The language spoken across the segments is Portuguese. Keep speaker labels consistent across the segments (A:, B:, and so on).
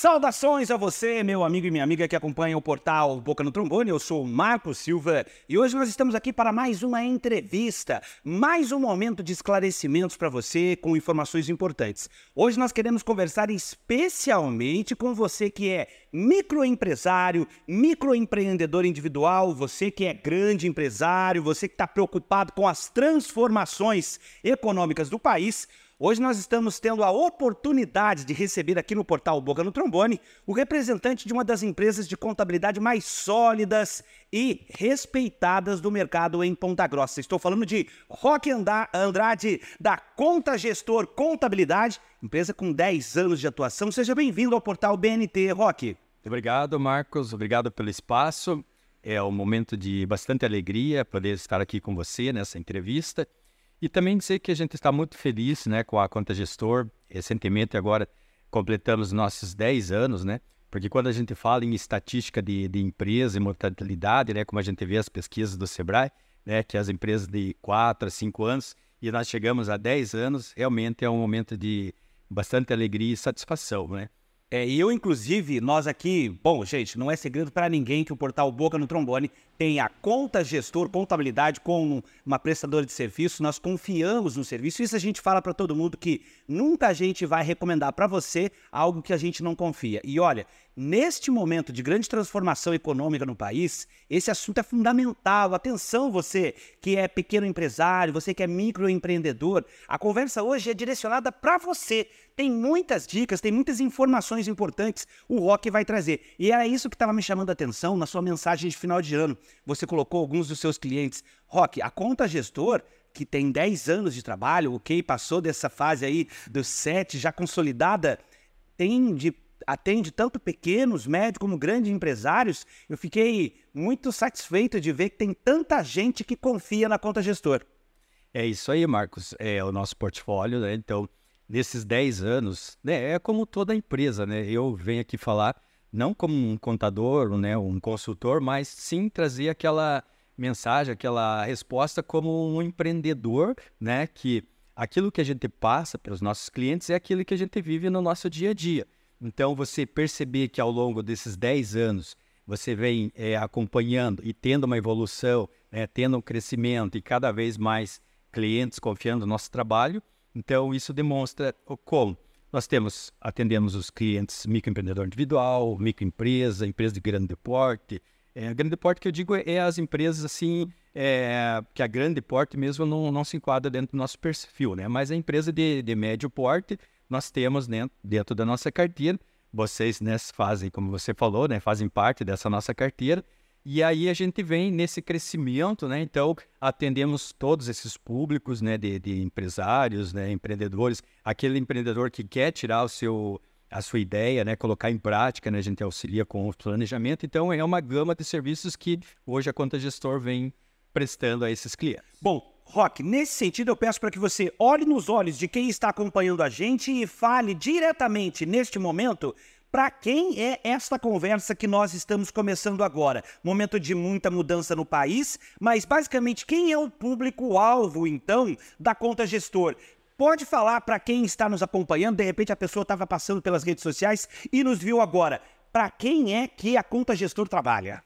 A: Saudações a você, meu amigo e minha amiga que acompanha o portal Boca no Trombone. Eu sou o Marco Silva e hoje nós estamos aqui para mais uma entrevista, mais um momento de esclarecimentos para você com informações importantes. Hoje nós queremos conversar especialmente com você que é microempresário, microempreendedor individual, você que é grande empresário, você que está preocupado com as transformações econômicas do país. Hoje nós estamos tendo a oportunidade de receber aqui no portal Boca no Trombone o representante de uma das empresas de contabilidade mais sólidas e respeitadas do mercado em Ponta Grossa. Estou falando de Roque Andrade, da Conta Gestor Contabilidade, empresa com 10 anos de atuação. Seja bem-vindo ao portal BNT, Roque.
B: Obrigado, Marcos. Obrigado pelo espaço. É um momento de bastante alegria poder estar aqui com você nessa entrevista. E também dizer que a gente está muito feliz né, com a Conta Gestor. Recentemente, agora, completamos nossos 10 anos, né? Porque quando a gente fala em estatística de, de empresa e mortalidade, né, como a gente vê as pesquisas do Sebrae, né, que as empresas de 4 a 5 anos, e nós chegamos a 10 anos, realmente é um momento de bastante alegria e satisfação, né?
A: É, eu, inclusive, nós aqui, bom, gente, não é segredo para ninguém que o portal Boca no Trombone tem a conta gestor contabilidade com uma prestadora de serviço. Nós confiamos no serviço. Isso a gente fala para todo mundo que nunca a gente vai recomendar para você algo que a gente não confia. E olha, neste momento de grande transformação econômica no país, esse assunto é fundamental. Atenção, você que é pequeno empresário, você que é microempreendedor. A conversa hoje é direcionada para você. Tem muitas dicas, tem muitas informações importantes o Rock vai trazer. E era isso que estava me chamando a atenção na sua mensagem de final de ano. Você colocou alguns dos seus clientes. Rock, a conta gestor que tem 10 anos de trabalho, ok, passou dessa fase aí dos 7 já consolidada, tem de atende tanto pequenos, médios como grandes empresários, eu fiquei muito satisfeito de ver que tem tanta gente que confia na conta gestor.
B: É isso aí, Marcos. É o nosso portfólio, né? Então, nesses 10 anos, né, é como toda empresa, né? Eu venho aqui falar não como um contador, né, um consultor, mas sim trazer aquela mensagem, aquela resposta como um empreendedor, né, que aquilo que a gente passa para os nossos clientes é aquilo que a gente vive no nosso dia a dia. Então, você perceber que ao longo desses 10 anos você vem é, acompanhando e tendo uma evolução, né, tendo um crescimento e cada vez mais clientes confiando no nosso trabalho, então isso demonstra como nós temos, atendemos os clientes microempreendedor individual, microempresa, empresa de grande porte. É, grande porte que eu digo é as empresas assim, é, que a grande porte mesmo não, não se enquadra dentro do nosso perfil, né? Mas a empresa de, de médio porte, nós temos dentro, dentro da nossa carteira. Vocês né, fazem, como você falou, né, fazem parte dessa nossa carteira. E aí a gente vem nesse crescimento, né? Então atendemos todos esses públicos, né? De, de, empresários, né? Empreendedores, aquele empreendedor que quer tirar o seu a sua ideia, né? Colocar em prática, né? A gente auxilia com o planejamento. Então é uma gama de serviços que hoje a Conta Gestor vem prestando a esses clientes.
A: Bom, Rock, nesse sentido eu peço para que você olhe nos olhos de quem está acompanhando a gente e fale diretamente neste momento para quem é esta conversa que nós estamos começando agora? Momento de muita mudança no país, mas basicamente quem é o público-alvo, então, da conta gestor? Pode falar para quem está nos acompanhando, de repente a pessoa estava passando pelas redes sociais e nos viu agora. Para quem é que a conta gestor trabalha?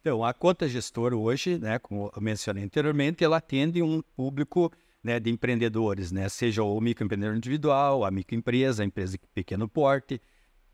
B: Então, a conta gestor hoje, né, como eu mencionei anteriormente, ela atende um público né, de empreendedores, né, seja o microempreendedor individual, a microempresa, a empresa de pequeno porte,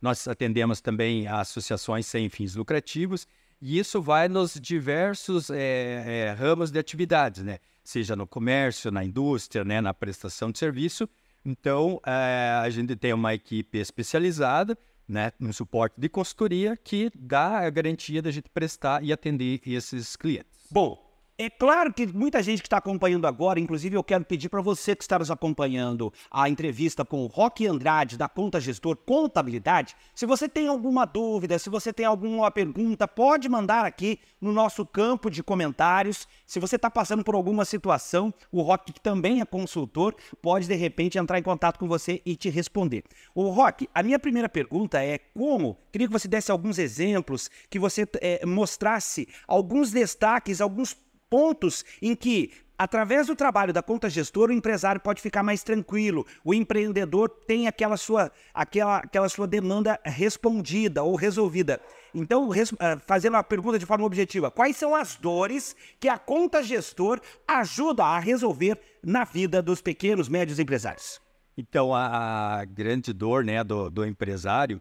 B: nós atendemos também associações sem fins lucrativos e isso vai nos diversos é, é, ramos de atividades, né? Seja no comércio, na indústria, né? na prestação de serviço. Então, é, a gente tem uma equipe especializada, né? No suporte de consultoria que dá a garantia da gente prestar e atender esses clientes.
A: Bom, é claro que muita gente que está acompanhando agora, inclusive eu quero pedir para você que está nos acompanhando a entrevista com o Roque Andrade, da Conta Gestor Contabilidade, se você tem alguma dúvida, se você tem alguma pergunta, pode mandar aqui no nosso campo de comentários. Se você está passando por alguma situação, o Roque, que também é consultor, pode de repente entrar em contato com você e te responder. O Roque, a minha primeira pergunta é como? Queria que você desse alguns exemplos, que você é, mostrasse alguns destaques, alguns pontos em que através do trabalho da conta gestora, o empresário pode ficar mais tranquilo, o empreendedor tem aquela sua, aquela, aquela sua demanda respondida ou resolvida. Então, eh, fazendo a pergunta de forma objetiva, quais são as dores que a conta gestor ajuda a resolver na vida dos pequenos, médios empresários?
B: Então, a, grande dor né, do, do empresário,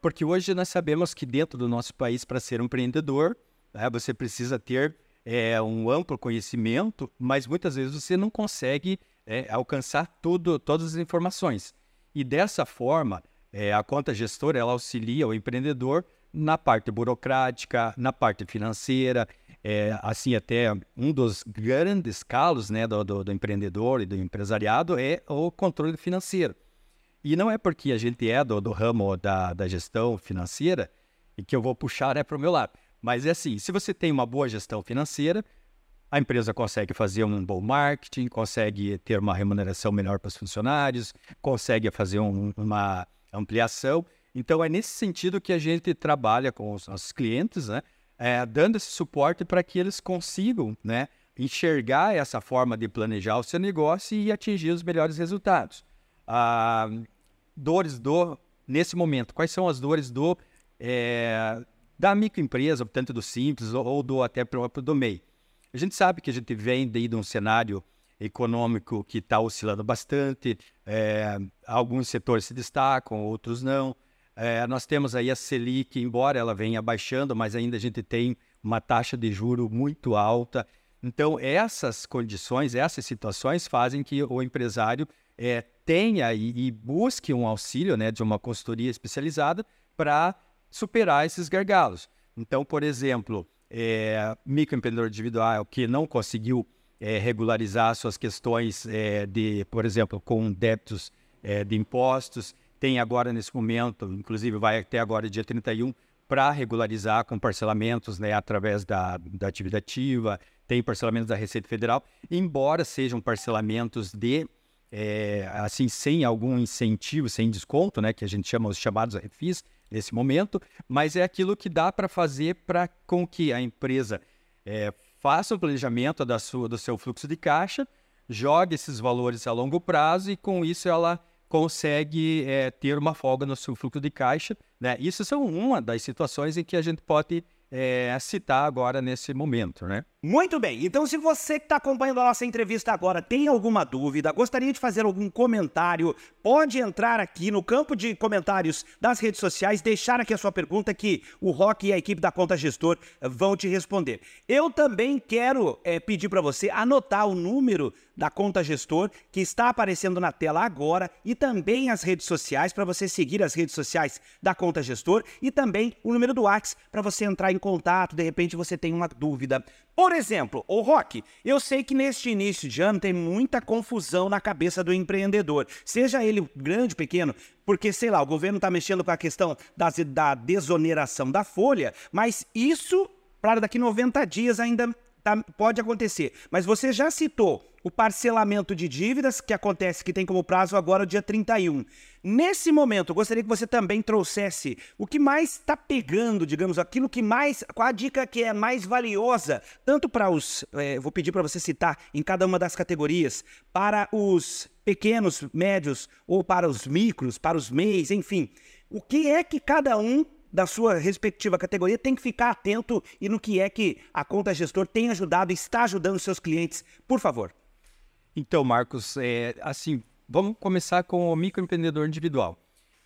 B: porque hoje nós sabemos que dentro do nosso país, para ser um empreendedor, né, você precisa ter é, um amplo conhecimento, mas muitas vezes você não consegue é, alcançar tudo, todas as informações. E dessa forma, é, a conta gestora ela auxilia o empreendedor na parte burocrática, na parte financeira, é, assim até um dos grandes calos né, do, do, do, empreendedor e do empresariado é o controle financeiro. E não é porque a gente é do, do ramo da, da gestão financeira e que eu vou puxar né, para o meu lado. Mas é assim, se você tem uma boa gestão financeira, a empresa consegue fazer um bom marketing, consegue ter uma remuneração melhor para os funcionários, consegue fazer um, uma ampliação. Então, é nesse sentido que a gente trabalha com os nossos clientes, né? É, dando esse suporte para que eles consigam né, enxergar essa forma de planejar o seu negócio e atingir os melhores resultados. Ah, dores do, nesse momento, quais são as dores do, é, da microempresa, tanto do simples ou, do até próprio do MEI? A gente sabe que a gente vem de um cenário econômico que está oscilando bastante, é, alguns setores se destacam, outros não. É, nós temos aí a Selic, embora ela venha baixando, mas ainda a gente tem uma taxa de juro muito alta. Então, essas condições, essas situações fazem que o empresário é, tenha e, e, busque um auxílio né, de uma consultoria especializada para superar esses gargalos. Então, por exemplo, é, microempreendedor individual que não conseguiu é, regularizar suas questões é, de, por exemplo, com débitos é, de impostos, tem agora nesse momento, inclusive vai até agora dia 31, para regularizar com parcelamentos né, através da, da atividade ativa, tem parcelamentos da Receita Federal, embora sejam parcelamentos de é, assim sem algum incentivo, sem desconto, né, que a gente chama os chamados refis nesse momento, mas é aquilo que dá para fazer para com que a empresa é, faça o planejamento da sua, do seu fluxo de caixa, jogue esses valores a longo prazo e com isso ela consegue é, ter uma folga no seu fluxo de caixa. Né? Isso são uma das situações em que a gente pode é, citar agora nesse momento, né?
A: Muito bem. Então, se você que está acompanhando a nossa entrevista agora tem alguma dúvida, gostaria de fazer algum comentário, pode entrar aqui no campo de comentários das redes sociais, deixar aqui a sua pergunta que o Rock e a equipe da Conta Gestor vão te responder. Eu também quero é, pedir para você anotar o número da Conta Gestor que está aparecendo na tela agora e também as redes sociais para você seguir as redes sociais da Conta Gestor e também o número do WhatsApp para você entrar em contato, de repente você tem uma dúvida. Por exemplo, o Rock, eu sei que neste início de ano tem muita confusão na cabeça do empreendedor, seja ele grande, pequeno, porque, sei lá, o governo está mexendo com a questão das, da desoneração da folha, mas isso, para daqui 90 dias ainda tá, pode acontecer. Mas você já citou o parcelamento de dívidas, que acontece, que tem como prazo agora o dia 31. Nesse momento, eu gostaria que você também trouxesse o que mais está pegando, digamos, aquilo que mais. Qual a dica que é mais valiosa, tanto para os. É, vou pedir para você citar em cada uma das categorias, para os pequenos, médios, ou para os micros, para os MEIs, enfim. O que é que cada um da sua respectiva categoria tem que ficar atento e no que é que a conta gestor tem ajudado e está ajudando seus clientes, por favor.
B: Então, Marcos, é, assim, vamos começar com o microempreendedor individual.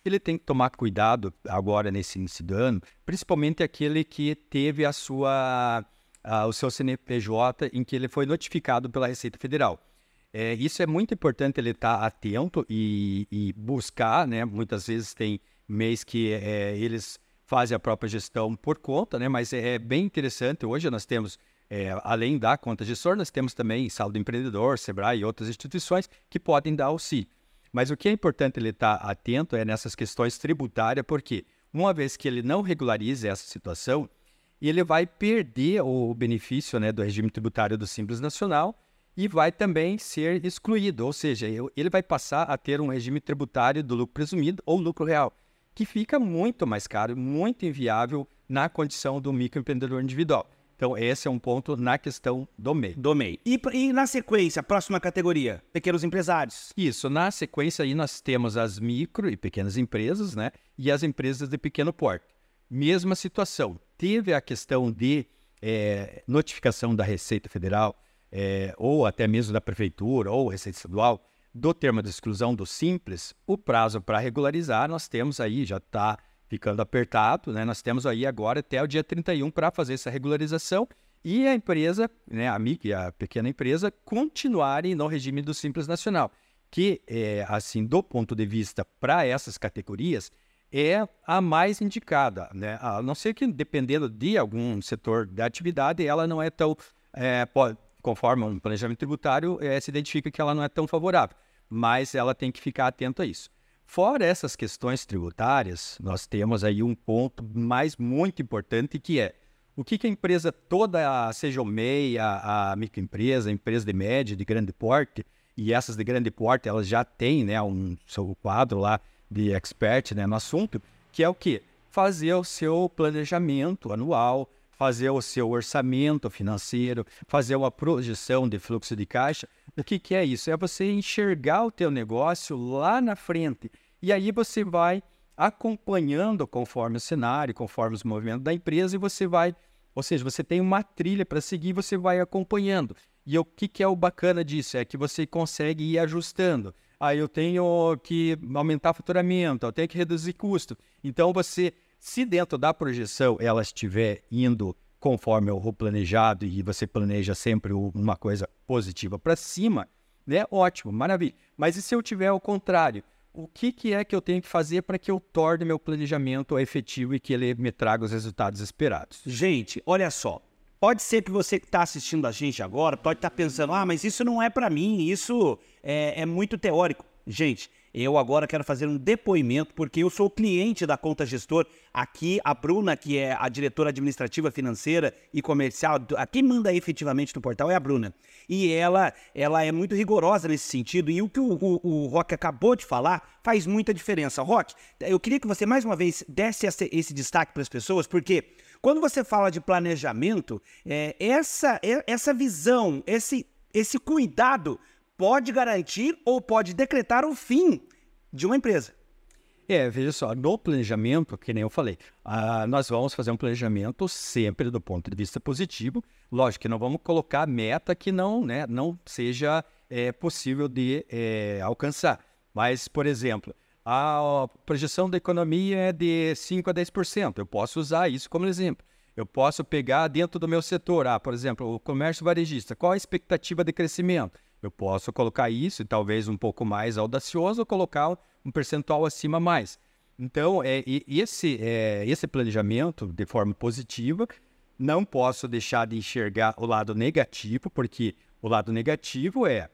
B: Ele tem que tomar cuidado agora nesse início do ano, principalmente aquele que teve a sua, a, o seu CNPJ em que ele foi notificado pela Receita Federal. É, isso é muito importante ele estar tá atento e, e, buscar, né? Muitas vezes tem mês que é, eles fazem a própria gestão por conta, né? Mas é, é bem interessante. Hoje nós temos é, além da conta gestor, nós temos também saldo empreendedor, Sebrae e outras instituições que podem dar auxílio. Mas o que é importante ele estar atento é nessas questões tributárias, porque uma vez que ele não regularize essa situação, ele vai perder o benefício né, do regime tributário do Simples Nacional e vai também ser excluído, ou seja, ele vai passar a ter um regime tributário do lucro presumido ou lucro real, que fica muito mais caro, muito inviável na condição do microempreendedor individual. Então, esse é um ponto na questão do MEI.
A: Do MEI. E, e na sequência, próxima categoria, pequenos empresários.
B: Isso, na sequência aí nós temos as micro e pequenas empresas, né? E as empresas de pequeno porte. Mesma situação. Teve a questão de é, notificação da Receita Federal, é, ou até mesmo da Prefeitura, ou Receita Estadual, do termo de exclusão do Simples, o prazo para regularizar nós temos aí, já está ficando apertado, né? Nós temos aí agora até o dia 31 para fazer essa regularização e a empresa, né, a MIC, a pequena empresa, continuarem no regime do Simples Nacional, que, é, assim, do ponto de vista para essas categorias, é a mais indicada, né? A não ser que, dependendo de algum setor da atividade, ela não é tão, é, conforme um planejamento tributário, é, se identifica que ela não é tão favorável, mas ela tem que ficar atenta a isso. Fora essas questões tributárias, nós temos aí um ponto mais muito importante que é o que, que a empresa toda, seja o MEI, a, a microempresa, a empresa de médio, de grande porte, e essas de grande porte, elas já têm né, um seu quadro lá de expert né, no assunto, que é o que? Fazer o seu planejamento anual, fazer o seu orçamento financeiro, fazer uma projeção de fluxo de caixa. O que, que é isso? É você enxergar o teu negócio lá na frente. E aí você vai acompanhando conforme o cenário, conforme os movimentos da empresa e você vai, ou seja, você tem uma trilha para seguir, você vai acompanhando. E o que, que é o bacana disso? É que você consegue ir ajustando. Aí ah, eu tenho que aumentar faturamento, eu tenho que reduzir custo. Então você se dentro da projeção ela estiver indo conforme o planejado e você planeja sempre uma coisa positiva para cima, né? Ótimo, maravilha. Mas e se eu tiver o contrário? O que, que é que eu tenho que fazer para que eu torne meu planejamento efetivo e que ele me traga os resultados esperados?
A: Gente, olha só. Pode ser que você que está assistindo a gente agora pode estar tá pensando, ah, mas isso não é para mim, isso é, é muito teórico. Gente, eu agora quero fazer um depoimento, porque eu sou cliente da Conta Gestor. Aqui, a Bruna, que é a diretora administrativa financeira e comercial, a quem manda efetivamente no portal é a Bruna. E ela, ela é muito rigorosa nesse sentido. E o que o, o, o Rock acabou de falar faz muita diferença. Rock, eu queria que você mais uma vez desse esse, esse destaque para as pessoas, porque quando você fala de planejamento, é, essa, é, essa visão, esse, esse cuidado pode garantir ou pode decretar o fim de uma empresa.
B: É, veja só, no planejamento, que nem eu falei, ah, nós vamos fazer um planejamento sempre do ponto de vista positivo. Lógico que não vamos colocar meta que não, né, não seja é, possível de é, alcançar. Mas, por exemplo, a projeção da economia é de 5 a 10%. Eu posso usar isso como exemplo. Eu posso pegar dentro do meu setor, ah, por exemplo, o comércio varejista, qual a expectativa de crescimento? Eu posso colocar isso, e talvez um pouco mais audacioso, colocar um percentual acima mais. Então, é, esse, é, esse planejamento de forma positiva, não posso deixar de enxergar o lado negativo, porque o lado negativo é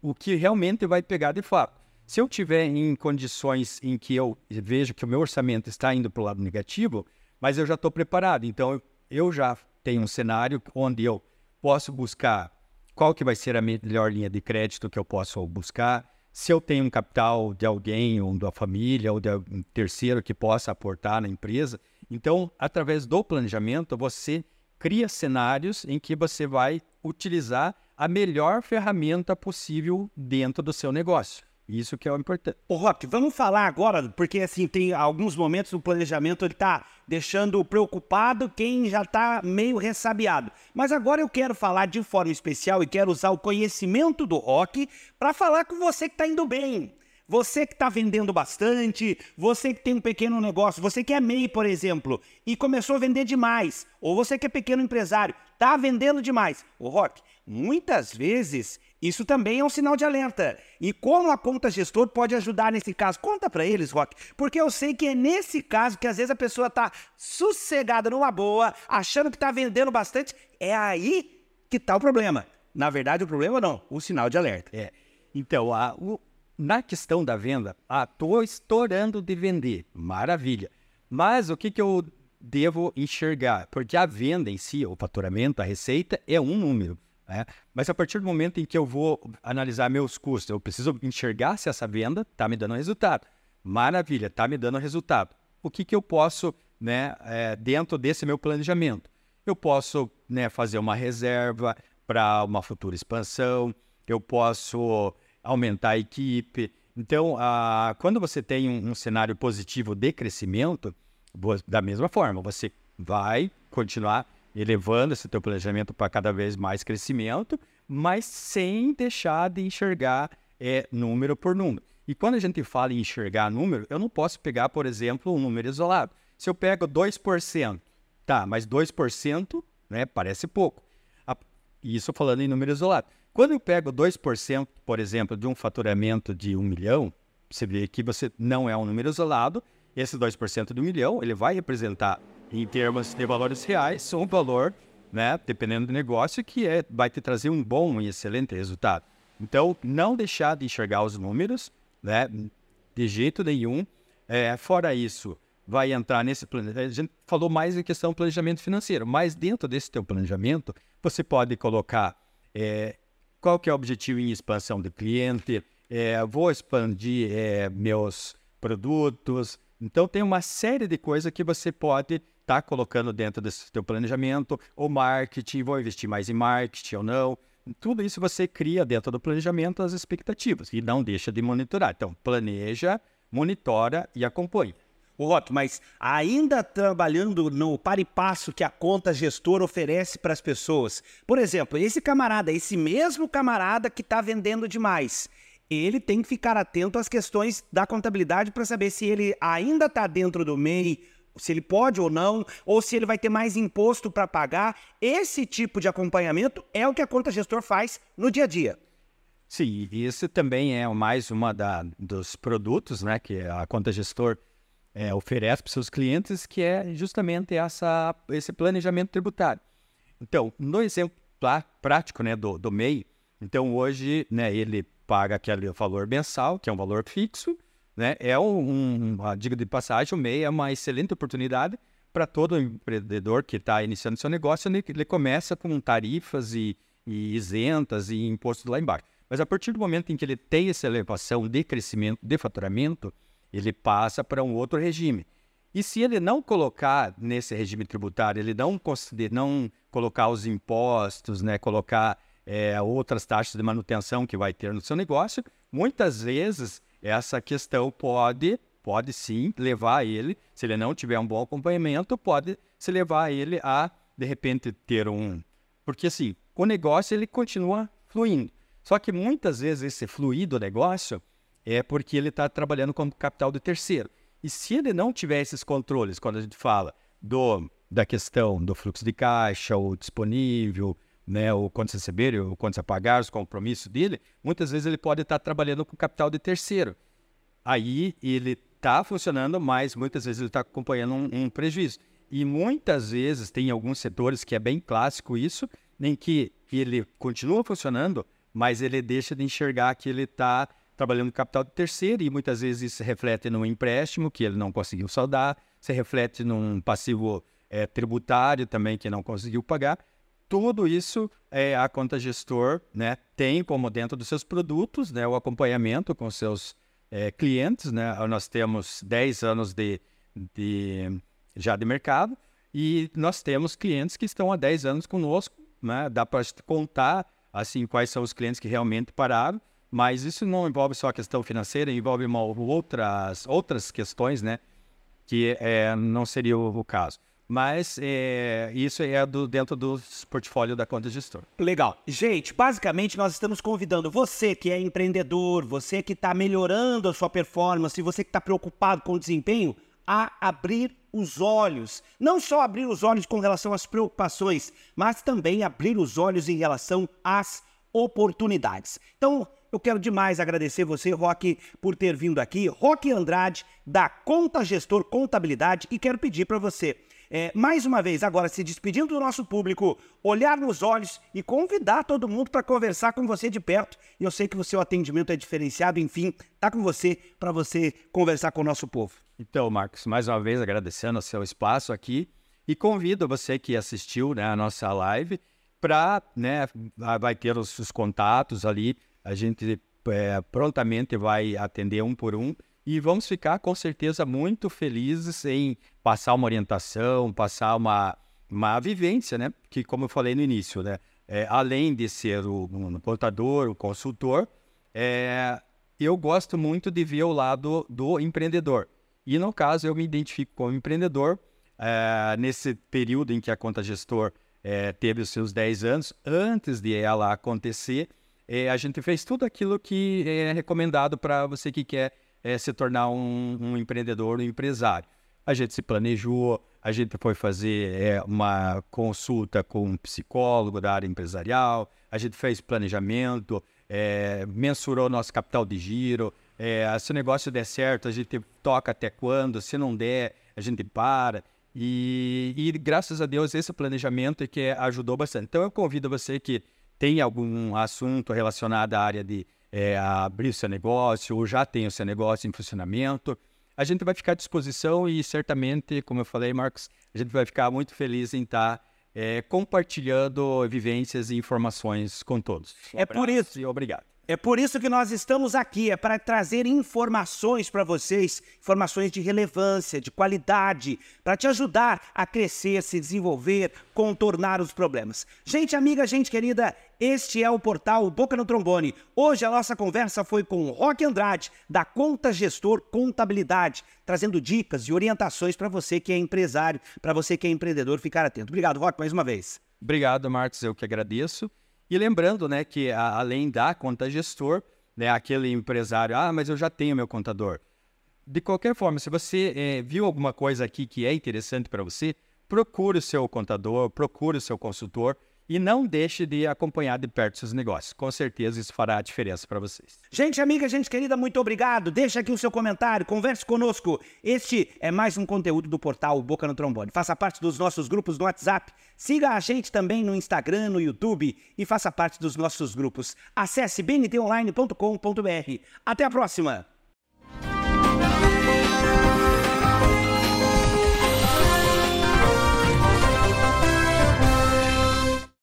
B: o que realmente vai pegar de fato. Se eu tiver em condições em que eu vejo que o meu orçamento está indo para o lado negativo, mas eu já estou preparado, então eu já tenho um cenário onde eu posso buscar qual que vai ser a melhor linha de crédito que eu posso buscar, se eu tenho um capital de alguém, ou da família, ou de um terceiro que possa aportar na empresa. Então, através do planejamento, você cria cenários em que você vai utilizar a melhor ferramenta possível dentro do seu negócio. Isso que é o importante.
A: Ô, Rock, vamos falar agora, porque assim, tem alguns momentos o planejamento ele tá deixando preocupado quem já tá meio ressabiado. Mas agora eu quero falar de forma especial e quero usar o conhecimento do Rock para falar com você que tá indo bem. Você que está vendendo bastante, você que tem um pequeno negócio, você que é MEI, por exemplo, e começou a vender demais, ou você que é pequeno empresário, está vendendo demais. O Rock, muitas vezes isso também é um sinal de alerta. E como a conta gestor pode ajudar nesse caso? Conta para eles, Rock, porque eu sei que é nesse caso que às vezes a pessoa está sossegada numa boa, achando que está vendendo bastante, é aí que está o problema. Na verdade, o problema não, o sinal de alerta.
B: É. Então, a, o, na questão da venda, ah, estou estourando de vender, maravilha. Mas o que, que eu devo enxergar? Porque a venda em si, o faturamento, a receita, é um número. Né? Mas a partir do momento em que eu vou analisar meus custos, eu preciso enxergar se essa venda está me dando resultado. Maravilha, está me dando resultado. O que, que eu posso, né, é, dentro desse meu planejamento? eu posso né, fazer uma reserva para uma futura expansão, eu posso aumentar a equipe. Então, a, quando você tem um, um cenário positivo de crescimento, da mesma forma, você vai continuar elevando esse teu planejamento para cada vez mais crescimento, mas sem deixar de enxergar é, número por número. E quando a gente fala em enxergar número, eu não posso pegar, por exemplo, um número isolado. Se eu pego 2%, tá, mas 2% né, parece pouco. Isso falando em número isolado. Quando eu pego 2%, por exemplo, de um faturamento de um milhão, você vê que você não é um número isolado, esse 2% do milhão, ele vai representar, em termos de valores reais, um valor, né, dependendo do negócio, que é, vai te trazer um bom e excelente resultado. Então, não deixar de enxergar os números, né, de jeito nenhum. É, fora isso, vai entrar nesse planejamento. A gente falou mais em questão do planejamento financeiro, mas dentro desse teu planejamento, você pode colocar é, qual que é o objetivo em expansão do cliente, é, vou expandir é, meus produtos. Então, tem uma série de coisas que você pode estar tá colocando dentro desse teu planejamento, ou marketing, vou investir mais em marketing ou não. Tudo isso você cria dentro do planejamento as expectativas e não deixa de monitorar. Então, planeja, monitora e acompanha.
A: Otto, mas ainda trabalhando no par e passo que a conta gestor oferece para as pessoas. Por exemplo, esse camarada, esse mesmo camarada que está vendendo demais, ele tem que ficar atento às questões da contabilidade para saber se ele ainda está dentro do MEI, se ele pode ou não, ou se ele vai ter mais imposto para pagar. Esse tipo de acompanhamento é o que a conta gestor faz no dia a dia.
B: Sim, isso também é mais uma da, dos produtos né, que a conta gestor é, oferece para seus clientes, que é justamente essa, esse planejamento tributário. Então, no exemplo prático né, do, do MEI, então hoje né, ele paga aquele valor mensal, que é um valor fixo, né? É um, uma dica de passagem, o MEI é uma excelente oportunidade para todo empreendedor que está iniciando seu negócio, ele, ele começa com tarifas e, e isentas e impostos lá embaixo. Mas a partir do momento em que ele tem essa elevação de crescimento, de faturamento, ele passa para um outro regime. E se ele não colocar nesse regime tributário, ele não, não colocar os impostos, né, colocar é, outras taxas de manutenção que vai ter no seu negócio, muitas vezes essa questão pode, pode sim levar ele, se ele não tiver um bom acompanhamento, pode se levar ele a, de repente, ter um... Porque assim, o negócio ele continua fluindo. Só que muitas vezes esse fluir do negócio é porque ele está trabalhando como capital do terceiro. E se ele não tiver esses controles, quando a gente fala do, da questão do fluxo de caixa, o disponível, né, o quanto receber, o quanto pagar, os compromissos dele, muitas vezes ele pode estar trabalhando com capital de terceiro. Aí ele está funcionando, mas muitas vezes ele está acompanhando um, um, prejuízo. E muitas vezes tem alguns setores que é bem clássico isso, em que ele continua funcionando, mas ele deixa de enxergar que ele está trabalhando com capital de terceiro e muitas vezes isso se reflete num empréstimo que ele não conseguiu saldar, se reflete num passivo é, tributário também que não conseguiu pagar tudo isso é, a conta gestor né, tem como dentro dos seus produtos né, o acompanhamento com seus é, clientes. Né? Nós temos 10 anos de, de, já de mercado e nós temos clientes que estão há 10 anos conosco. Né? Dá para contar assim quais são os clientes que realmente pararam, mas isso não envolve só a questão financeira, envolve uma, outras, outras questões né, que é, não seria o, o caso. Mas é, isso é do, dentro do portfólio da conta gestor.
A: Legal. Gente, basicamente nós estamos convidando você que é empreendedor, você que está melhorando a sua performance, você que está preocupado com o desempenho, a abrir os olhos. Não só abrir os olhos com relação às preocupações, mas também abrir os olhos em relação às oportunidades. Então, eu quero demais agradecer você, Roque, por ter vindo aqui. Roque Andrade, da Conta Gestor Contabilidade, e quero pedir para você é, mais uma vez, agora se despedindo do nosso público, olhar nos olhos e convidar todo mundo para conversar com você de perto. E eu sei que o seu atendimento é diferenciado, enfim, tá com você para você conversar com o nosso povo.
B: Então, Marcos, mais uma vez agradecendo o seu espaço aqui e convido você que assistiu né, a nossa live para, né, vai ter os, os, contatos ali, a gente é, prontamente vai atender um por um e vamos ficar com certeza muito felizes em passar uma orientação, passar uma, uma vivência, né? Que, como eu falei no início, né? É, além de ser o, um contador, o consultor, é, eu gosto muito de ver o lado do empreendedor. E no caso, eu me identifico como empreendedor. É, nesse período em que a conta gestor é, teve os seus 10 anos, antes de ela acontecer, é, a gente fez tudo aquilo que é recomendado para você que quer é, se tornar um, um, empreendedor, um empresário. A gente se planejou, a gente foi fazer é, uma consulta com um psicólogo da área empresarial, a gente fez planejamento, é, mensurou nosso capital de giro, é, se o negócio der certo, a gente toca até quando, se não der, a gente para. E, e graças a Deus, esse planejamento é que ajudou bastante. Então, eu convido você que tem algum assunto relacionado à área de é, abrir o seu negócio ou já tem o seu negócio em funcionamento, a gente vai ficar à disposição e certamente, como eu falei, Marcos, a gente vai ficar muito feliz em estar tá, é, compartilhando vivências e informações com todos.
A: Um é por isso.
B: E obrigado.
A: É por isso que nós estamos aqui, é para trazer informações para vocês, informações de relevância, de qualidade, para te ajudar a crescer, se desenvolver, contornar os problemas. Gente amiga, gente querida, este é o portal Boca no Trombone. Hoje a nossa conversa foi com o Roque Andrade, da Conta Gestor Contabilidade, trazendo dicas e orientações para você que é empresário, para você que é empreendedor, ficar atento. Obrigado, Roque, mais uma vez.
B: Obrigado, Marcos, eu que agradeço. E lembrando, né, que a, além da conta gestor, né, aquele empresário, ah, mas eu já tenho meu contador. De qualquer forma, se você é, viu alguma coisa aqui que é interessante para você, procure o seu contador, procure o seu consultor e não deixe de acompanhar de perto seus negócios. Com certeza isso fará a diferença para vocês.
A: Gente amiga, gente querida, muito obrigado. Deixa aqui o seu comentário, converse conosco. Este é mais um conteúdo do portal Boca no Trombone. Faça parte dos nossos grupos no WhatsApp. Siga a gente também no Instagram, no YouTube e faça parte dos nossos grupos. Acesse bntonline.com.br. Até a próxima!